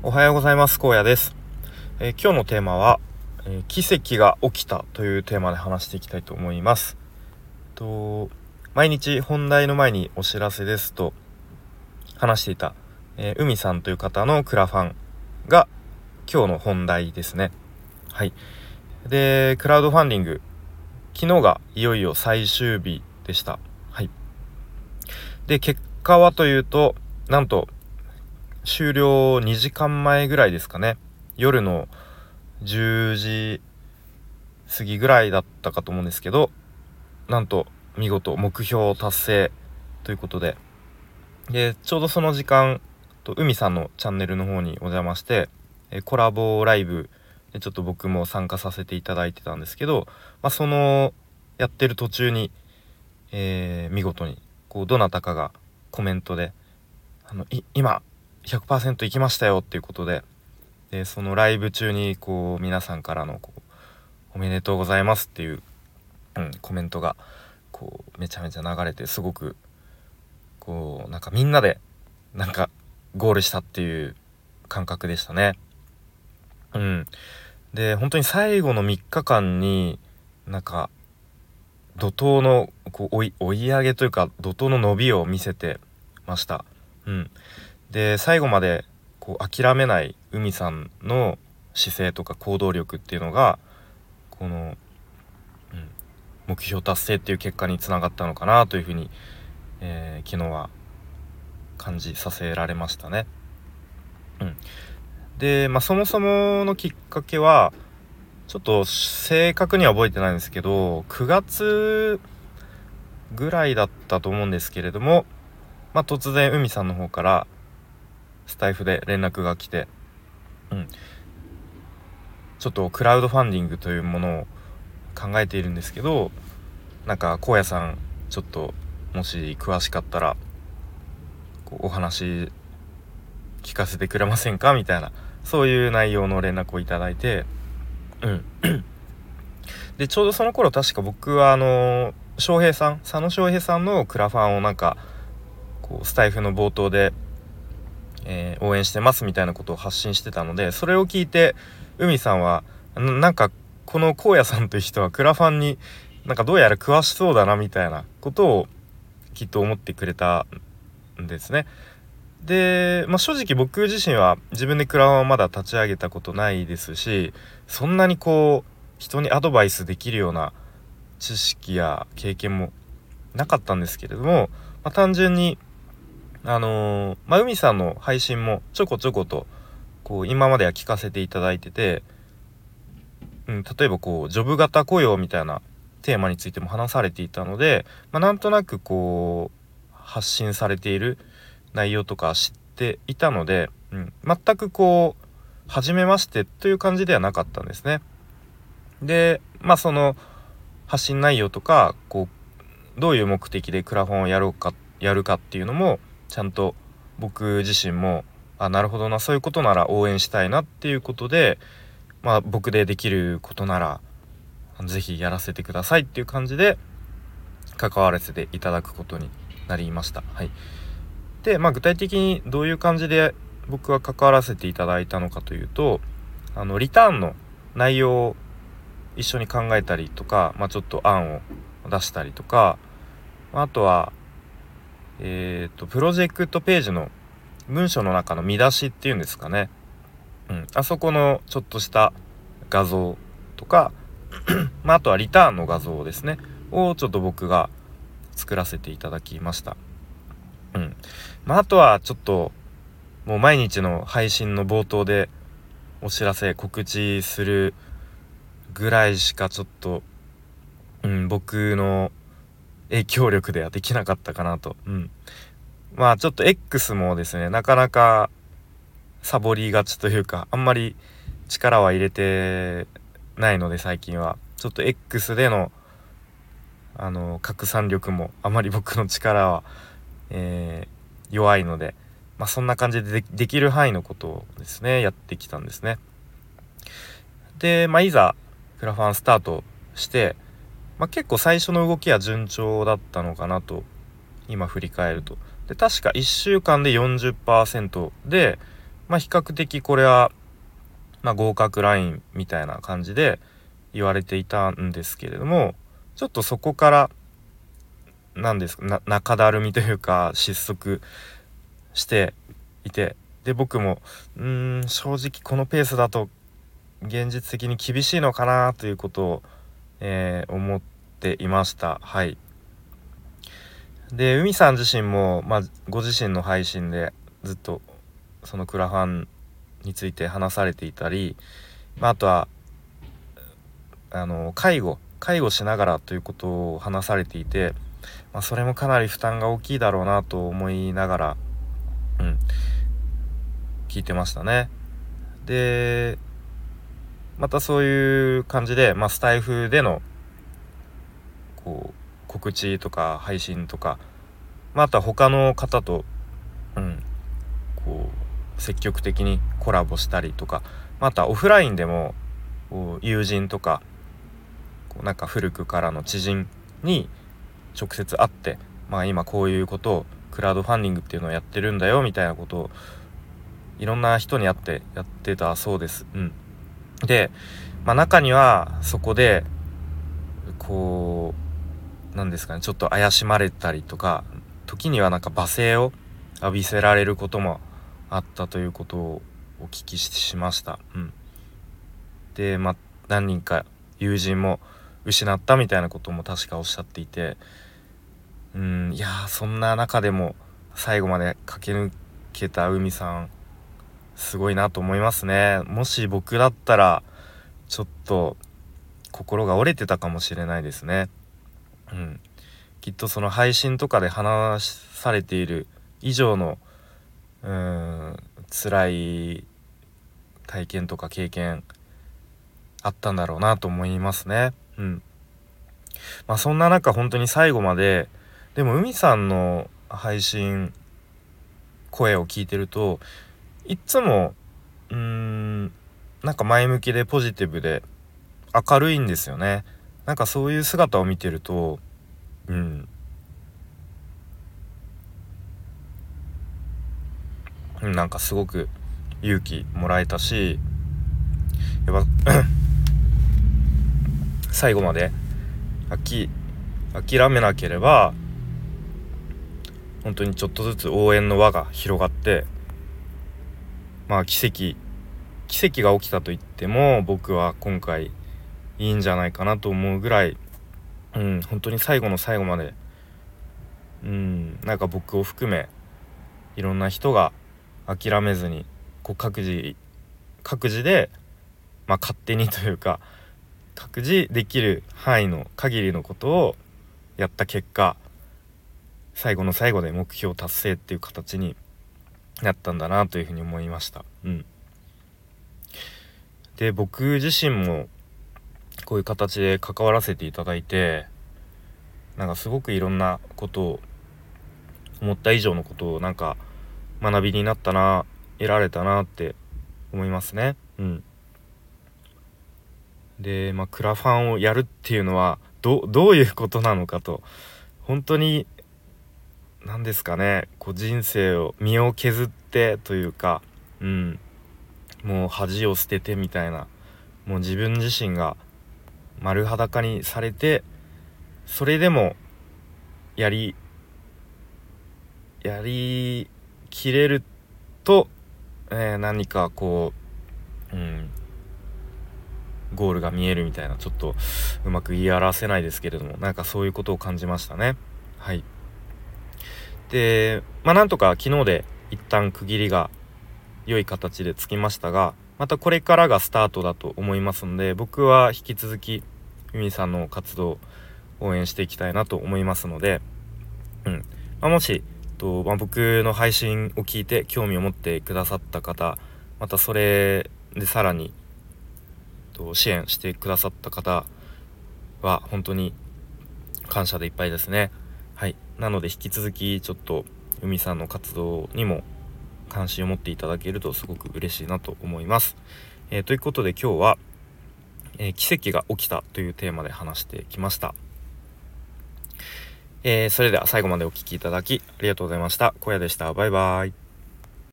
おはようございます。荒野です、えー、今日のテーマは、えー、奇跡が起きたというテーマで話していきたいと思います。と毎日本題の前にお知らせですと話していた、えー、海さんという方のクラファンが今日の本題ですね。はい。でクラウドファンディング昨日がいよいよ最終日でした。はい。で結果はというとなんと終了2時間前ぐらいですかね。夜の10時過ぎぐらいだったかと思うんですけどなんと見事目標達成ということで。でちょうどその時間と海さんのチャンネルの方にお邪魔してコラボライブでちょっと僕も参加させていただいてたんですけど、まあ、そのやってる途中に、えー、見事にこうどなたかがコメントで「あの今100%行きましたよっていうことででそのライブ中にこう皆さんからのこう「おめでとうございます」っていう、うん、コメントがこうめちゃめちゃ流れてすごくこうなんかみんなでなんかゴールしたっていう感覚でしたね。うん、で本当に最後の3日間になんか怒涛のこう追い追い上げというか怒涛の伸びを見せてました。うん、で最後までこう諦めない海さんの姿勢とか行動力っていうのがこの、うん、目標達成っていう結果につながったのかなというふうに、えー、昨日は感じさせられましたね。うん、で、まあ、そもそものきっかけはちょっと正確には覚えてないんですけど9月ぐらいだったと思うんですけれども、まあ、突然海さんの方からスタイフで連絡が来て、うん、ちょっとクラウドファンディングというものを考えているんですけどなんか荒野さんちょっともし詳しかったらこうお話聞かせてくれませんか？みたいなそういう内容の連絡をいただいてうん。でちょうどその頃確か僕はあの翔平さん佐野翔平さんのクラファンをなんかこうスタイフの冒頭でえー、応援してますみたいなことを発信してたのでそれを聞いて海さんはなんかこの荒野さんという人はクラファンになんかどうやら詳しそうだなみたいなことをきっと思ってくれたんですね。で、まあ、正直僕自身は自分でクラファンをまだ立ち上げたことないですしそんなにこう人にアドバイスできるような知識や経験もなかったんですけれども、まあ、単純にあのー、まあ、海さんの配信もちょこちょことこう今までは聞かせていただいてて、うん、例えばこうジョブ型雇用みたいなテーマについても話されていたので、まあ、なんとなくこう発信されている内容とか知っていたので、うん、全くこう初めましてという感じではなかったんですね。でまあその発信内容とかこうどういう目的でクラファンをやろうかやるかっていうのもちゃんと僕自身もあなるほどなそういうことなら応援したいなっていうことでまあ僕でできることなら是非やらせてくださいっていう感じで関わらせていただくことになりました。はい、で、まあ、具体的にどういう感じで僕は関わらせていただいたのかというとあのリターンの内容を一緒に考えたりとか、まあ、ちょっと案を出したりとかまあとはえっ、と、プロジェクトページの文章の中の見出しっていうんですかね。うん。あそこのちょっとした画像とか、まあ、あとはリターンの画像ですね。をちょっと僕が作らせていただきました。うん。まあ、あとはちょっと、もう毎日の配信の冒頭でお知らせ、告知するぐらいしかちょっと、うん、僕の影響力ではできなかったかなと。うん。まあちょっと X もですね、なかなかサボりがちというか、あんまり力は入れてないので最近は。ちょっと X での、あの、拡散力もあまり 僕の力は、えー、弱いので、まあそんな感じでできる範囲のことをですね、やってきたんですね。で、まあいざ、クラファンスタートして、まあ、結構最初の動きは順調だったのかなと今振り返ると。で確か1週間で40%でまあ比較的これは、まあ、合格ラインみたいな感じで言われていたんですけれどもちょっとそこから何ですか中だるみというか失速していてで僕もうーん正直このペースだと現実的に厳しいのかなということを、えー、思っていましたはいで海さん自身も、まあ、ご自身の配信でずっとそのクラファンについて話されていたり、まあ、あとはあの介護介護しながらということを話されていて、まあ、それもかなり負担が大きいだろうなと思いながら、うん、聞いてましたね。でまたそういう感じで、まあ、スタイフでのこう告知とか配信とか、まあ、あとは他の方と、うん、こう積極的にコラボしたりとかまたオフラインでも友人とかこうなんか古くからの知人に直接会って、まあ、今こういうことをクラウドファンディングっていうのをやってるんだよみたいなことをいろんな人に会ってやってたそうです。うん、で、まあ、中にはそこでこうなんですかねちょっと怪しまれたりとか時にはなんか罵声を浴びせられることもあったということをお聞きしました。うん、で、まあ、何人か友人も失ったみたいなことも確かおっしゃっていてうんいやそんな中でも最後まで駆け抜けた海さんすごいなと思いますね。もし僕だったらちょっと心が折れてたかもしれないですね。うん。きっとその配信とかで話されている以上のうーん辛い体験とか経験あったんだろうなと思いますね。うん。まあそんな中本当に最後まででも海さんの配信声を聞いてるといっつもうーんなんか前向きでポジティブで明るいんですよね。なんかそういう姿を見てるとうん。なんかすごく勇気もらえたしやっぱ 最後まで諦めなければ本当にちょっとずつ応援の輪が広がってまあ奇跡奇跡が起きたと言っても僕は今回いいんじゃないかなと思うぐらい、うん、本当に最後の最後まで、うん、なんか僕を含めいろんな人が諦めずにこう各自各自で、まあ、勝手にというか各自できる範囲の限りのことをやった結果最後の最後で目標達成っていう形になったんだなというふうに思いました。うん、で僕自身もこういう形で関わらせていただいてなんかすごくいろんなことを思った以上のことをなんか学びになったな得られたなって思いますね。うん、で、まあ、クラファンをやるっていうのはどどういうことなのかと本当に何ですかね。こう人生を身を削ってというかうん。もう恥を捨ててみたいな。もう自分自身が丸裸にされてそれでもやりやりきれると、えー、何かこう、うん、ゴールが見えるみたいなちょっとうまく言い表せないですけれどもなんかそういうことを感じましたね。はい。でまあなんとか昨日で一旦区切りが良い形でつきましたがまたこれからがスタートだと思いますので僕は引き続きふみさんの活動を応援していきたいなと思いますので、うんまあ、もしと、まあ、僕の配信を聞いて興味を持ってくださった方またそれでさらにと支援してくださった方は本当に感謝でいっぱいですね。なので引き続きちょっと海さんの活動にも関心を持っていただけるとすごく嬉しいなと思います。えー、ということで今日は、えー、奇跡が起きたというテーマで話してきました。えー、それでは最後までお聴きいただきありがとうございました。小屋でした。バイバイ。